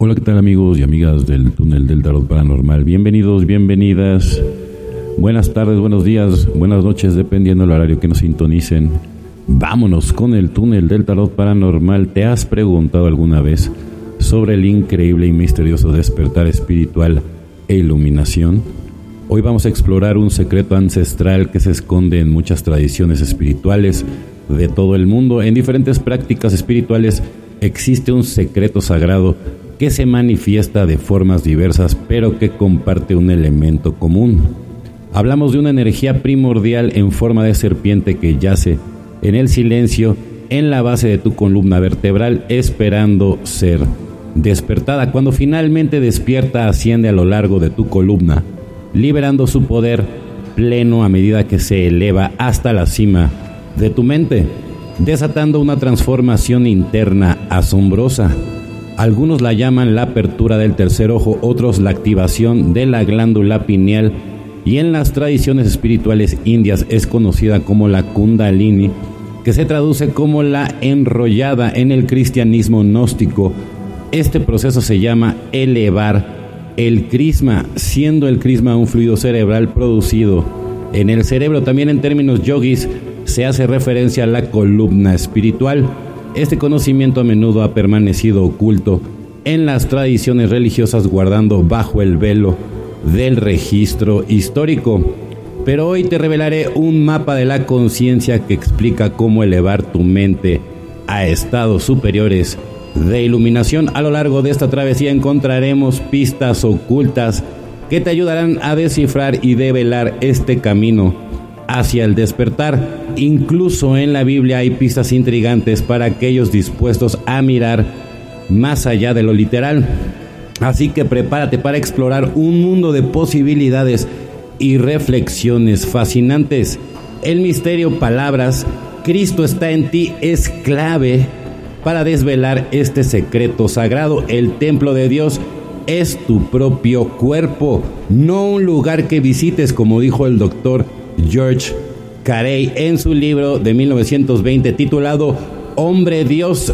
Hola, ¿qué tal amigos y amigas del túnel del tarot paranormal? Bienvenidos, bienvenidas. Buenas tardes, buenos días, buenas noches, dependiendo del horario que nos sintonicen. Vámonos con el túnel del tarot paranormal. ¿Te has preguntado alguna vez sobre el increíble y misterioso despertar espiritual e iluminación? Hoy vamos a explorar un secreto ancestral que se esconde en muchas tradiciones espirituales de todo el mundo. En diferentes prácticas espirituales existe un secreto sagrado que se manifiesta de formas diversas pero que comparte un elemento común. Hablamos de una energía primordial en forma de serpiente que yace en el silencio en la base de tu columna vertebral esperando ser despertada. Cuando finalmente despierta asciende a lo largo de tu columna, liberando su poder pleno a medida que se eleva hasta la cima de tu mente, desatando una transformación interna asombrosa. Algunos la llaman la apertura del tercer ojo, otros la activación de la glándula pineal y en las tradiciones espirituales indias es conocida como la kundalini, que se traduce como la enrollada en el cristianismo gnóstico. Este proceso se llama elevar el crisma, siendo el crisma un fluido cerebral producido en el cerebro. También en términos yogis se hace referencia a la columna espiritual. Este conocimiento a menudo ha permanecido oculto en las tradiciones religiosas guardando bajo el velo del registro histórico. Pero hoy te revelaré un mapa de la conciencia que explica cómo elevar tu mente a estados superiores de iluminación. A lo largo de esta travesía encontraremos pistas ocultas que te ayudarán a descifrar y develar este camino hacia el despertar. Incluso en la Biblia hay pistas intrigantes para aquellos dispuestos a mirar más allá de lo literal. Así que prepárate para explorar un mundo de posibilidades y reflexiones fascinantes. El misterio palabras, Cristo está en ti, es clave para desvelar este secreto sagrado. El templo de Dios es tu propio cuerpo, no un lugar que visites como dijo el doctor George Carey en su libro de 1920 titulado Hombre Dios.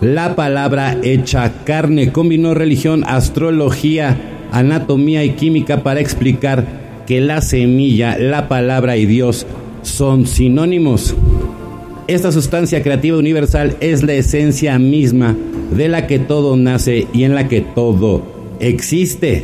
La palabra hecha carne combinó religión, astrología, anatomía y química para explicar que la semilla, la palabra y Dios son sinónimos. Esta sustancia creativa universal es la esencia misma de la que todo nace y en la que todo existe.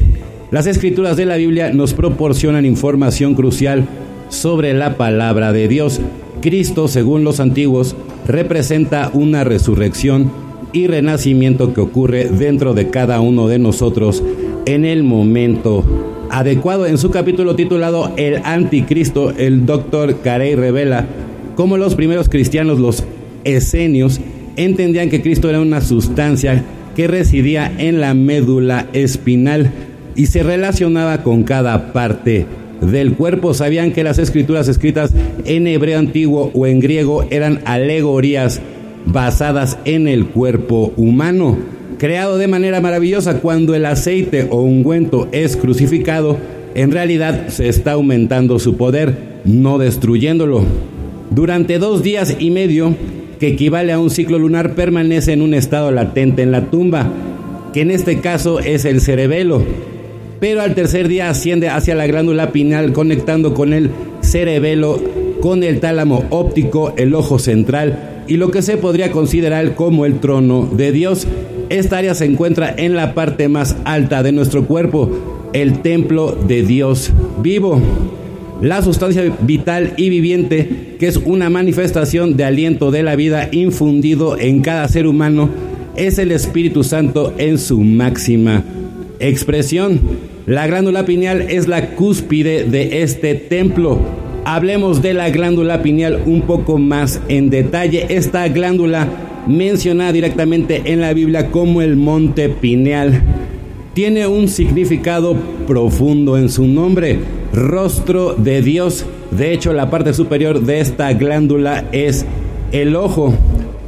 Las escrituras de la Biblia nos proporcionan información crucial sobre la palabra de Dios. Cristo, según los antiguos, representa una resurrección y renacimiento que ocurre dentro de cada uno de nosotros en el momento adecuado. En su capítulo titulado El Anticristo, el doctor Carey revela cómo los primeros cristianos, los esenios, entendían que Cristo era una sustancia que residía en la médula espinal y se relacionaba con cada parte del cuerpo. Sabían que las escrituras escritas en hebreo antiguo o en griego eran alegorías basadas en el cuerpo humano, creado de manera maravillosa cuando el aceite o ungüento es crucificado, en realidad se está aumentando su poder, no destruyéndolo. Durante dos días y medio, que equivale a un ciclo lunar, permanece en un estado latente en la tumba, que en este caso es el cerebelo pero al tercer día asciende hacia la glándula pineal conectando con el cerebelo, con el tálamo óptico, el ojo central y lo que se podría considerar como el trono de Dios. Esta área se encuentra en la parte más alta de nuestro cuerpo, el templo de Dios vivo. La sustancia vital y viviente, que es una manifestación de aliento de la vida infundido en cada ser humano, es el Espíritu Santo en su máxima expresión. La glándula pineal es la cúspide de este templo. Hablemos de la glándula pineal un poco más en detalle. Esta glándula mencionada directamente en la Biblia como el monte pineal tiene un significado profundo en su nombre, rostro de Dios. De hecho, la parte superior de esta glándula es el ojo.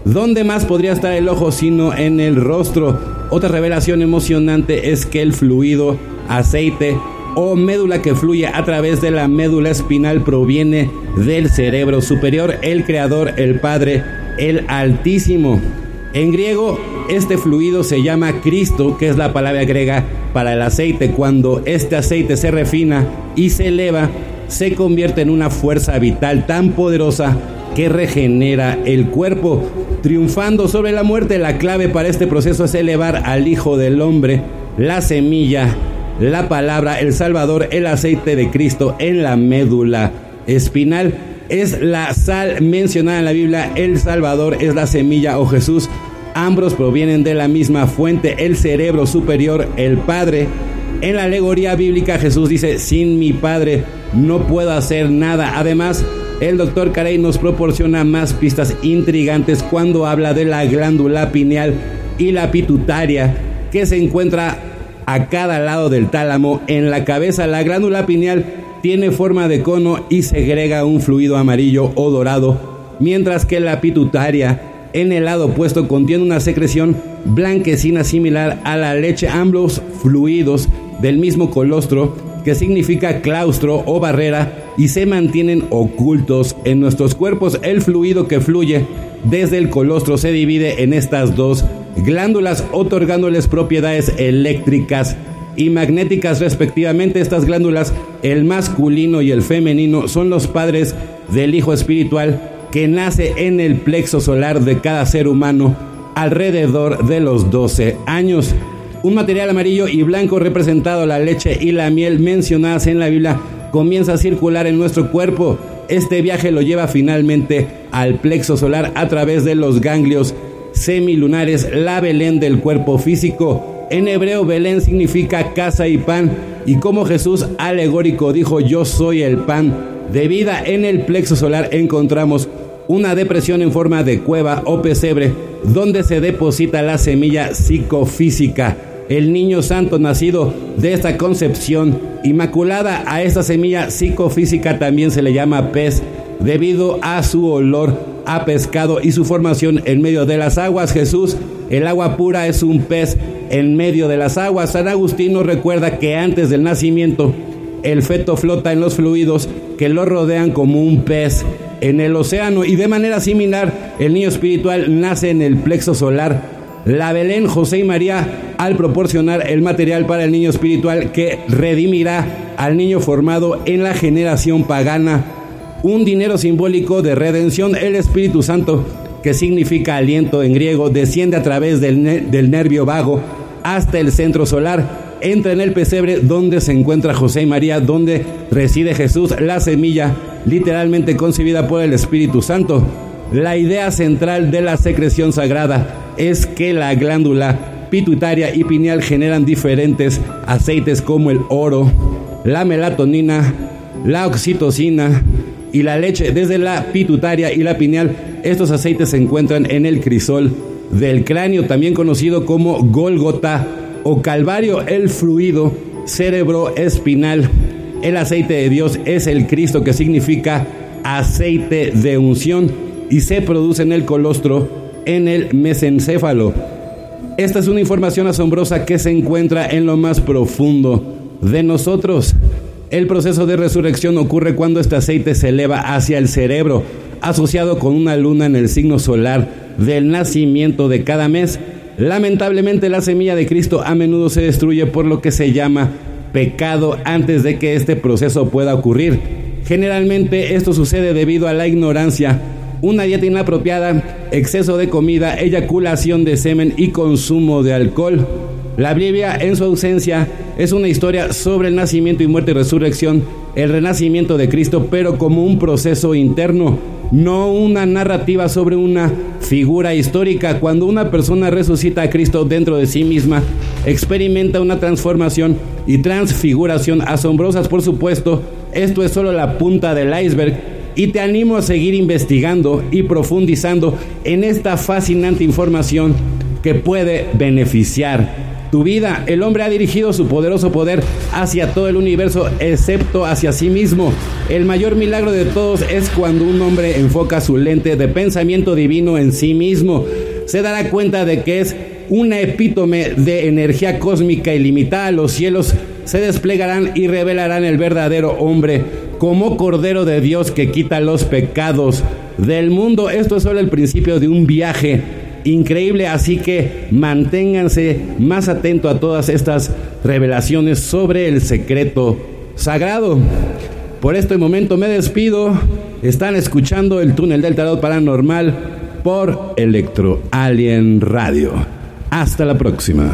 ¿Dónde más podría estar el ojo sino en el rostro? Otra revelación emocionante es que el fluido aceite o médula que fluye a través de la médula espinal proviene del cerebro superior, el creador, el Padre, el Altísimo. En griego, Este fluido se llama Cristo, que es la palabra griega para el aceite. Cuando este aceite se refina y se eleva, se convierte en una fuerza vital tan poderosa que regenera el cuerpo. Triunfando sobre la muerte, la clave para este proceso es elevar al Hijo del Hombre, la semilla, la palabra, el Salvador, el aceite de Cristo en la médula espinal. Es la sal mencionada en la Biblia, el Salvador es la semilla o Jesús. Ambos provienen de la misma fuente, el cerebro superior, el Padre. En la alegoría bíblica Jesús dice, sin mi Padre no puedo hacer nada. Además, el doctor Carey nos proporciona más pistas intrigantes cuando habla de la glándula pineal y la pituitaria que se encuentra a cada lado del tálamo. En la cabeza, la glándula pineal tiene forma de cono y segrega un fluido amarillo o dorado, mientras que la pituitaria en el lado opuesto contiene una secreción blanquecina similar a la leche. Ambos fluidos del mismo colostro que significa claustro o barrera, y se mantienen ocultos en nuestros cuerpos. El fluido que fluye desde el colostro se divide en estas dos glándulas, otorgándoles propiedades eléctricas y magnéticas respectivamente. Estas glándulas, el masculino y el femenino, son los padres del Hijo Espiritual que nace en el plexo solar de cada ser humano alrededor de los 12 años. Un material amarillo y blanco representado la leche y la miel mencionadas en la Biblia comienza a circular en nuestro cuerpo. Este viaje lo lleva finalmente al plexo solar a través de los ganglios semilunares, la Belén del cuerpo físico. En hebreo Belén significa casa y pan y como Jesús alegórico dijo yo soy el pan de vida en el plexo solar encontramos una depresión en forma de cueva o pesebre donde se deposita la semilla psicofísica el niño santo nacido de esta concepción inmaculada. A esta semilla psicofísica también se le llama pez debido a su olor a pescado y su formación en medio de las aguas. Jesús, el agua pura, es un pez en medio de las aguas. San Agustín nos recuerda que antes del nacimiento el feto flota en los fluidos que lo rodean como un pez en el océano. Y de manera similar el niño espiritual nace en el plexo solar. La Belén, José y María, al proporcionar el material para el niño espiritual que redimirá al niño formado en la generación pagana, un dinero simbólico de redención, el Espíritu Santo, que significa aliento en griego, desciende a través del, del nervio vago hasta el centro solar, entra en el pesebre donde se encuentra José y María, donde reside Jesús, la semilla literalmente concebida por el Espíritu Santo. La idea central de la secreción sagrada es que la glándula pituitaria y pineal generan diferentes aceites como el oro, la melatonina, la oxitocina y la leche. Desde la pituitaria y la pineal, estos aceites se encuentran en el crisol del cráneo, también conocido como Golgota o Calvario, el fluido cerebroespinal. El aceite de Dios es el Cristo que significa aceite de unción y se produce en el colostro en el mesencéfalo. Esta es una información asombrosa que se encuentra en lo más profundo de nosotros. El proceso de resurrección ocurre cuando este aceite se eleva hacia el cerebro, asociado con una luna en el signo solar del nacimiento de cada mes. Lamentablemente la semilla de Cristo a menudo se destruye por lo que se llama pecado antes de que este proceso pueda ocurrir. Generalmente esto sucede debido a la ignorancia una dieta inapropiada, exceso de comida, eyaculación de semen y consumo de alcohol. La Biblia, en su ausencia, es una historia sobre el nacimiento y muerte y resurrección, el renacimiento de Cristo, pero como un proceso interno, no una narrativa sobre una figura histórica. Cuando una persona resucita a Cristo dentro de sí misma, experimenta una transformación y transfiguración asombrosas, por supuesto. Esto es solo la punta del iceberg y te animo a seguir investigando y profundizando en esta fascinante información que puede beneficiar tu vida. El hombre ha dirigido su poderoso poder hacia todo el universo excepto hacia sí mismo. El mayor milagro de todos es cuando un hombre enfoca su lente de pensamiento divino en sí mismo. Se dará cuenta de que es una epítome de energía cósmica ilimitada. Los cielos se desplegarán y revelarán el verdadero hombre como Cordero de Dios que quita los pecados del mundo. Esto es solo el principio de un viaje increíble, así que manténganse más atentos a todas estas revelaciones sobre el secreto sagrado. Por este momento me despido. Están escuchando el túnel del tarot paranormal por Electro Alien Radio. Hasta la próxima.